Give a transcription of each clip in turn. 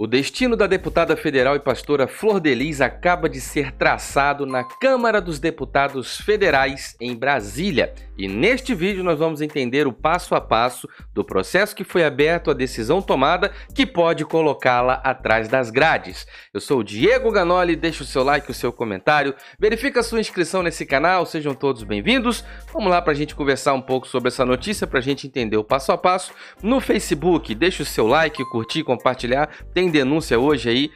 O destino da deputada federal e pastora Flor Delis acaba de ser traçado na Câmara dos Deputados Federais em Brasília. E neste vídeo nós vamos entender o passo a passo do processo que foi aberto, a decisão tomada que pode colocá-la atrás das grades. Eu sou o Diego Ganoli, deixa o seu like, o seu comentário, verifica a sua inscrição nesse canal, sejam todos bem-vindos. Vamos lá para a gente conversar um pouco sobre essa notícia, para a gente entender o passo a passo. No Facebook, deixa o seu like, curtir, compartilhar. Tem denúncia hoje aí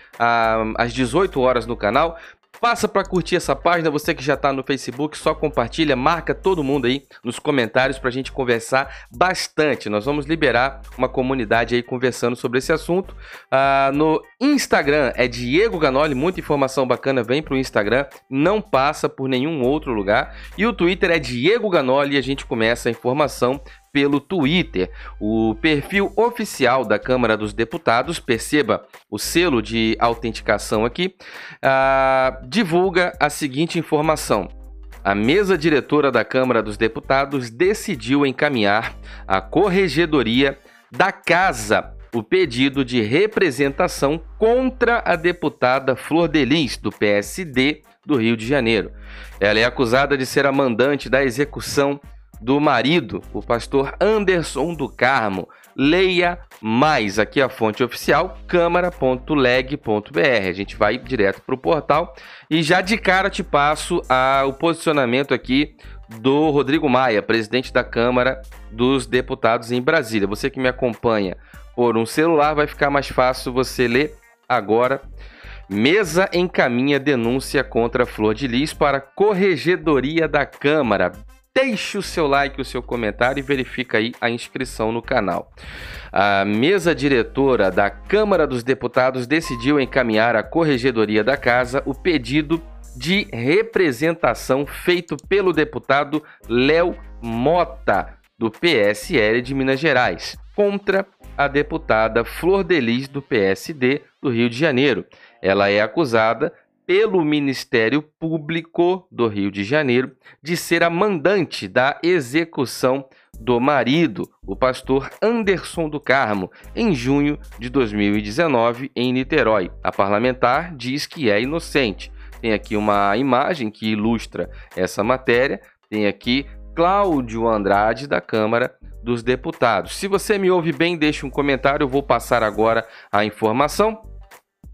às 18 horas no canal. Passa para curtir essa página, você que já está no Facebook, só compartilha, marca todo mundo aí nos comentários para a gente conversar bastante. Nós vamos liberar uma comunidade aí conversando sobre esse assunto. Ah, no Instagram é Diego Ganoli, muita informação bacana vem para o Instagram, não passa por nenhum outro lugar. E o Twitter é Diego Ganoli e a gente começa a informação pelo Twitter. O perfil oficial da Câmara dos Deputados, perceba o selo de autenticação aqui, uh, divulga a seguinte informação. A mesa diretora da Câmara dos Deputados decidiu encaminhar à Corregedoria da Casa o pedido de representação contra a deputada Flor Delis, do PSD do Rio de Janeiro. Ela é acusada de ser a mandante da execução do marido, o pastor Anderson do Carmo. Leia mais aqui a fonte oficial, câmara.leg.br. A gente vai direto para o portal e já de cara te passo a, o posicionamento aqui do Rodrigo Maia, presidente da Câmara dos Deputados em Brasília. Você que me acompanha por um celular, vai ficar mais fácil você ler agora. Mesa encaminha denúncia contra Flor de Lis para Corregedoria da Câmara. Deixe o seu like, o seu comentário e verifica aí a inscrição no canal. A mesa diretora da Câmara dos Deputados decidiu encaminhar à Corregedoria da Casa o pedido de representação feito pelo deputado Léo Mota, do PSL de Minas Gerais, contra a deputada Flor Delis, do PSD do Rio de Janeiro. Ela é acusada pelo Ministério Público do Rio de Janeiro de ser a mandante da execução do marido, o pastor Anderson do Carmo, em junho de 2019 em Niterói. A parlamentar diz que é inocente. Tem aqui uma imagem que ilustra essa matéria. Tem aqui Cláudio Andrade da Câmara dos Deputados. Se você me ouve bem, deixe um comentário, eu vou passar agora a informação.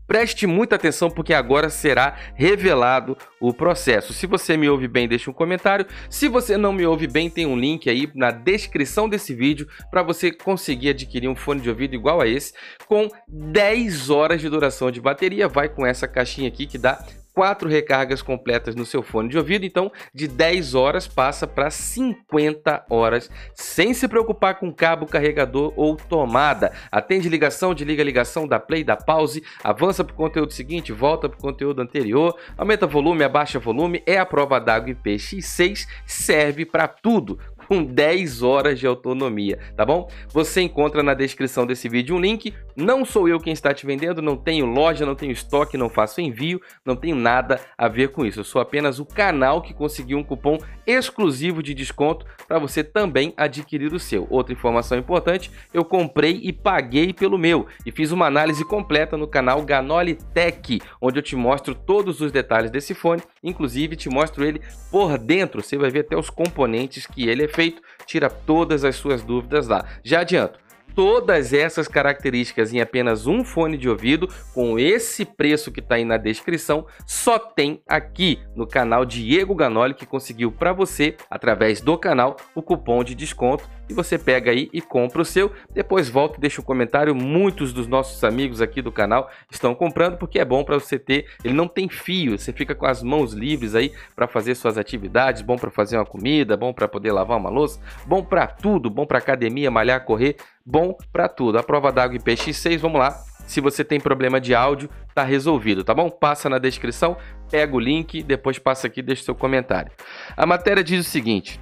Preste muita atenção porque agora será revelado o processo. Se você me ouve bem, deixe um comentário. Se você não me ouve bem, tem um link aí na descrição desse vídeo para você conseguir adquirir um fone de ouvido igual a esse com 10 horas de duração de bateria. Vai com essa caixinha aqui que dá quatro recargas completas no seu fone de ouvido, então de 10 horas passa para 50 horas, sem se preocupar com cabo, carregador ou tomada. Atende ligação, desliga ligação, dá play, dá pause, avança para o conteúdo seguinte, volta para o conteúdo anterior, aumenta volume, abaixa volume, é a prova d'água IPX6, serve para tudo com 10 horas de autonomia, tá bom? Você encontra na descrição desse vídeo um link. Não sou eu quem está te vendendo, não tenho loja, não tenho estoque, não faço envio, não tenho nada a ver com isso. Eu sou apenas o canal que conseguiu um cupom exclusivo de desconto para você também adquirir o seu. Outra informação importante, eu comprei e paguei pelo meu e fiz uma análise completa no canal Ganoli Tech, onde eu te mostro todos os detalhes desse fone, inclusive te mostro ele por dentro, você vai ver até os componentes que ele é feito, tira todas as suas dúvidas lá. Já adianto, todas essas características em apenas um fone de ouvido, com esse preço que está aí na descrição, só tem aqui no canal Diego Ganoli, que conseguiu para você, através do canal, o cupom de desconto. E você pega aí e compra o seu. Depois volta e deixa um comentário. Muitos dos nossos amigos aqui do canal estão comprando porque é bom para você ter. Ele não tem fio, você fica com as mãos livres aí para fazer suas atividades. Bom para fazer uma comida, bom para poder lavar uma louça, bom para tudo, bom para academia, malhar, correr bom para tudo. A prova d'água IPX6, vamos lá. Se você tem problema de áudio, tá resolvido, tá bom? Passa na descrição, pega o link, depois passa aqui e deixa seu comentário. A matéria diz o seguinte: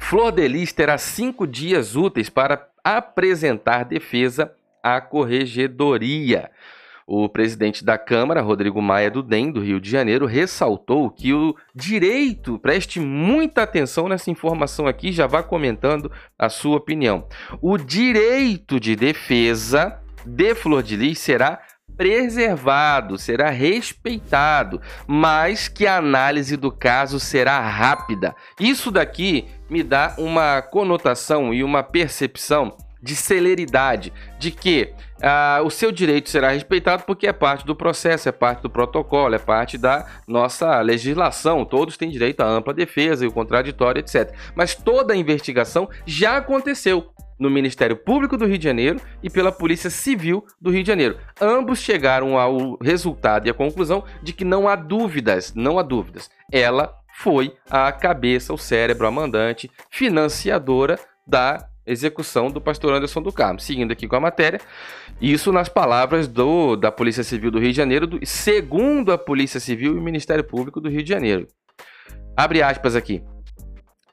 Flor Delis terá cinco dias úteis para apresentar defesa à corregedoria. O presidente da Câmara, Rodrigo Maia do DEM, do Rio de Janeiro, ressaltou que o direito, preste muita atenção nessa informação aqui, já vá comentando a sua opinião. O direito de defesa de Flor de Lis será preservado, será respeitado, mas que a análise do caso será rápida. Isso daqui me dá uma conotação e uma percepção de celeridade, de que ah, o seu direito será respeitado porque é parte do processo, é parte do protocolo, é parte da nossa legislação. Todos têm direito à ampla defesa e o contraditório, etc. Mas toda a investigação já aconteceu no Ministério Público do Rio de Janeiro e pela Polícia Civil do Rio de Janeiro. Ambos chegaram ao resultado e à conclusão de que não há dúvidas, não há dúvidas. Ela foi a cabeça, o cérebro, a mandante, financiadora da execução do pastor Anderson do Carmo. Seguindo aqui com a matéria, isso nas palavras do, da Polícia Civil do Rio de Janeiro, do, segundo a Polícia Civil e o Ministério Público do Rio de Janeiro. Abre aspas aqui.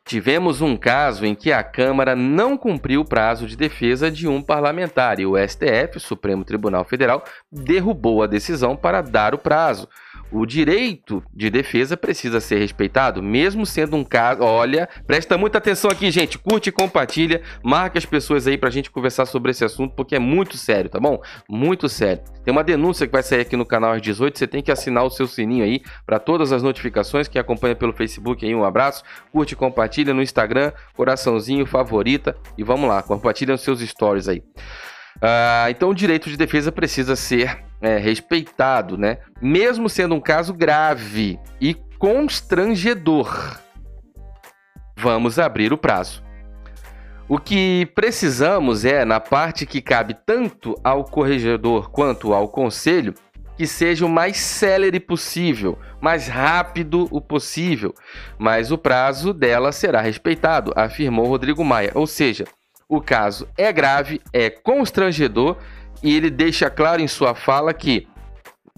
Tivemos um caso em que a Câmara não cumpriu o prazo de defesa de um parlamentar e o STF, Supremo Tribunal Federal, derrubou a decisão para dar o prazo. O direito de defesa precisa ser respeitado, mesmo sendo um caso. Olha, presta muita atenção aqui, gente. Curte e compartilha. Marca as pessoas aí pra gente conversar sobre esse assunto, porque é muito sério, tá bom? Muito sério. Tem uma denúncia que vai sair aqui no canal às 18. Você tem que assinar o seu sininho aí para todas as notificações. Quem acompanha pelo Facebook aí, um abraço. Curte e compartilha no Instagram, coraçãozinho, favorita. E vamos lá, compartilha os seus stories aí. Uh, então, o direito de defesa precisa ser é, respeitado, né? Mesmo sendo um caso grave e constrangedor. Vamos abrir o prazo. O que precisamos é, na parte que cabe tanto ao corregedor quanto ao conselho, que seja o mais célere possível, mais rápido o possível, mas o prazo dela será respeitado, afirmou Rodrigo Maia. Ou seja, o caso é grave, é constrangedor e ele deixa claro em sua fala que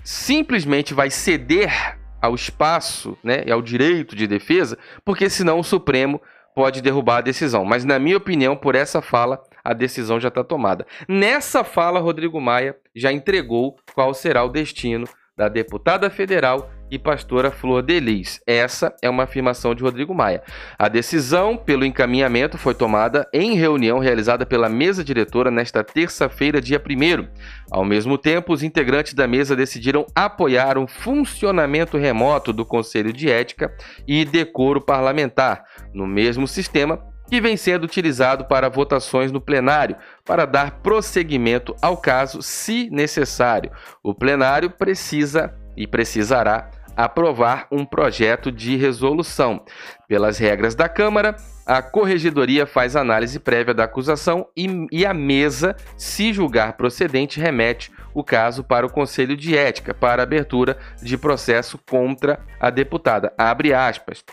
simplesmente vai ceder ao espaço né, e ao direito de defesa, porque senão o Supremo pode derrubar a decisão. Mas, na minha opinião, por essa fala, a decisão já está tomada. Nessa fala, Rodrigo Maia já entregou qual será o destino da deputada federal e pastora Flor Delis. Essa é uma afirmação de Rodrigo Maia. A decisão pelo encaminhamento foi tomada em reunião realizada pela mesa diretora nesta terça-feira, dia 1 Ao mesmo tempo, os integrantes da mesa decidiram apoiar o funcionamento remoto do Conselho de Ética e Decoro Parlamentar, no mesmo sistema que vem sendo utilizado para votações no plenário, para dar prosseguimento ao caso, se necessário. O plenário precisa e precisará aprovar um projeto de resolução. Pelas regras da Câmara, a corregedoria faz análise prévia da acusação e, e, a mesa, se julgar procedente, remete o caso para o Conselho de Ética para abertura de processo contra a deputada. Abre aspas.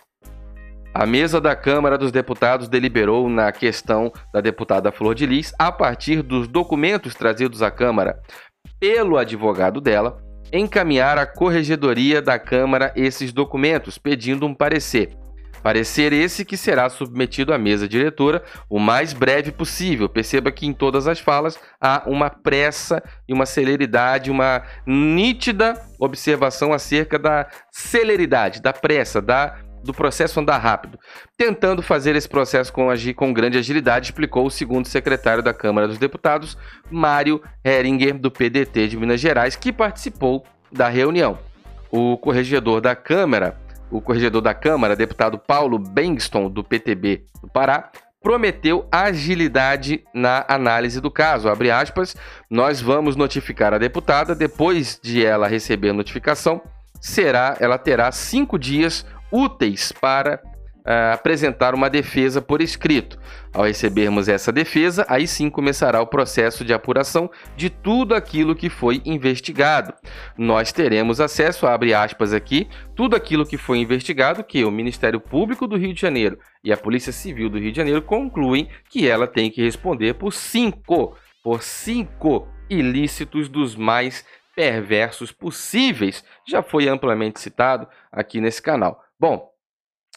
A mesa da Câmara dos Deputados deliberou na questão da deputada Flor de Lis a partir dos documentos trazidos à Câmara pelo advogado dela, encaminhar à Corregedoria da Câmara esses documentos, pedindo um parecer. Parecer esse que será submetido à mesa diretora o mais breve possível. Perceba que em todas as falas há uma pressa e uma celeridade, uma nítida observação acerca da celeridade, da pressa, da do processo andar rápido. Tentando fazer esse processo com, com grande agilidade, explicou o segundo secretário da Câmara dos Deputados, Mário Heringer, do PDT de Minas Gerais, que participou da reunião. O corregedor da Câmara, o corregedor da Câmara, deputado Paulo Bengston, do PTB do Pará, prometeu agilidade na análise do caso. Abre aspas, nós vamos notificar a deputada depois de ela receber a notificação. Será, ela terá cinco dias úteis para uh, apresentar uma defesa por escrito. Ao recebermos essa defesa, aí sim começará o processo de apuração de tudo aquilo que foi investigado. Nós teremos acesso, abre aspas aqui, tudo aquilo que foi investigado que o Ministério Público do Rio de Janeiro e a Polícia Civil do Rio de Janeiro concluem que ela tem que responder por cinco, por cinco ilícitos dos mais perversos possíveis. Já foi amplamente citado aqui nesse canal. Bom,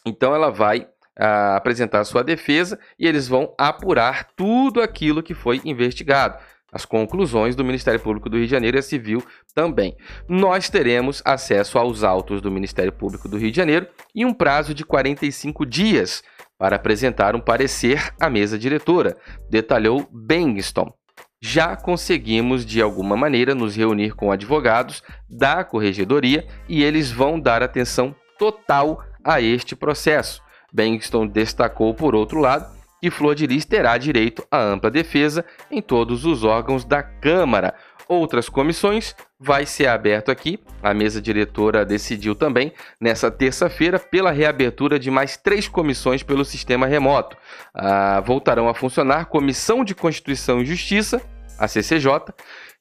então ela vai uh, apresentar a sua defesa e eles vão apurar tudo aquilo que foi investigado. As conclusões do Ministério Público do Rio de Janeiro e a Civil também. Nós teremos acesso aos autos do Ministério Público do Rio de Janeiro e um prazo de 45 dias para apresentar um parecer à mesa diretora, detalhou Bengston. já conseguimos de alguma maneira nos reunir com advogados da corregedoria e eles vão dar atenção total a este processo. Bengston destacou, por outro lado, que Flor de Lis terá direito à ampla defesa em todos os órgãos da Câmara. Outras comissões vai ser aberto aqui. A mesa diretora decidiu também, nessa terça-feira, pela reabertura de mais três comissões pelo sistema remoto. Ah, voltarão a funcionar Comissão de Constituição e Justiça, a CCJ,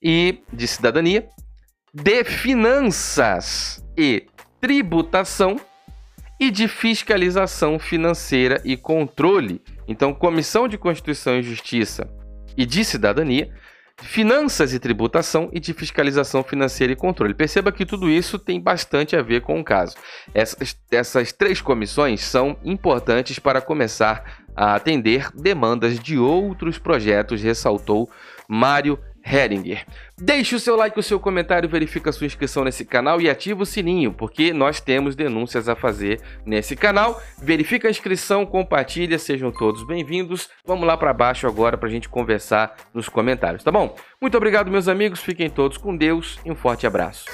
e de Cidadania, de Finanças e Tributação e de Fiscalização Financeira e Controle. Então, Comissão de Constituição e Justiça e de Cidadania finanças e tributação e de fiscalização financeira e controle. Perceba que tudo isso tem bastante a ver com o caso. Essas, essas três comissões são importantes para começar a atender demandas de outros projetos, ressaltou Mário Heringer. Deixe o seu like, o seu comentário, verifique a sua inscrição nesse canal e ative o sininho, porque nós temos denúncias a fazer nesse canal. Verifique a inscrição, compartilha, sejam todos bem-vindos. Vamos lá para baixo agora para a gente conversar nos comentários, tá bom? Muito obrigado, meus amigos, fiquem todos com Deus e um forte abraço.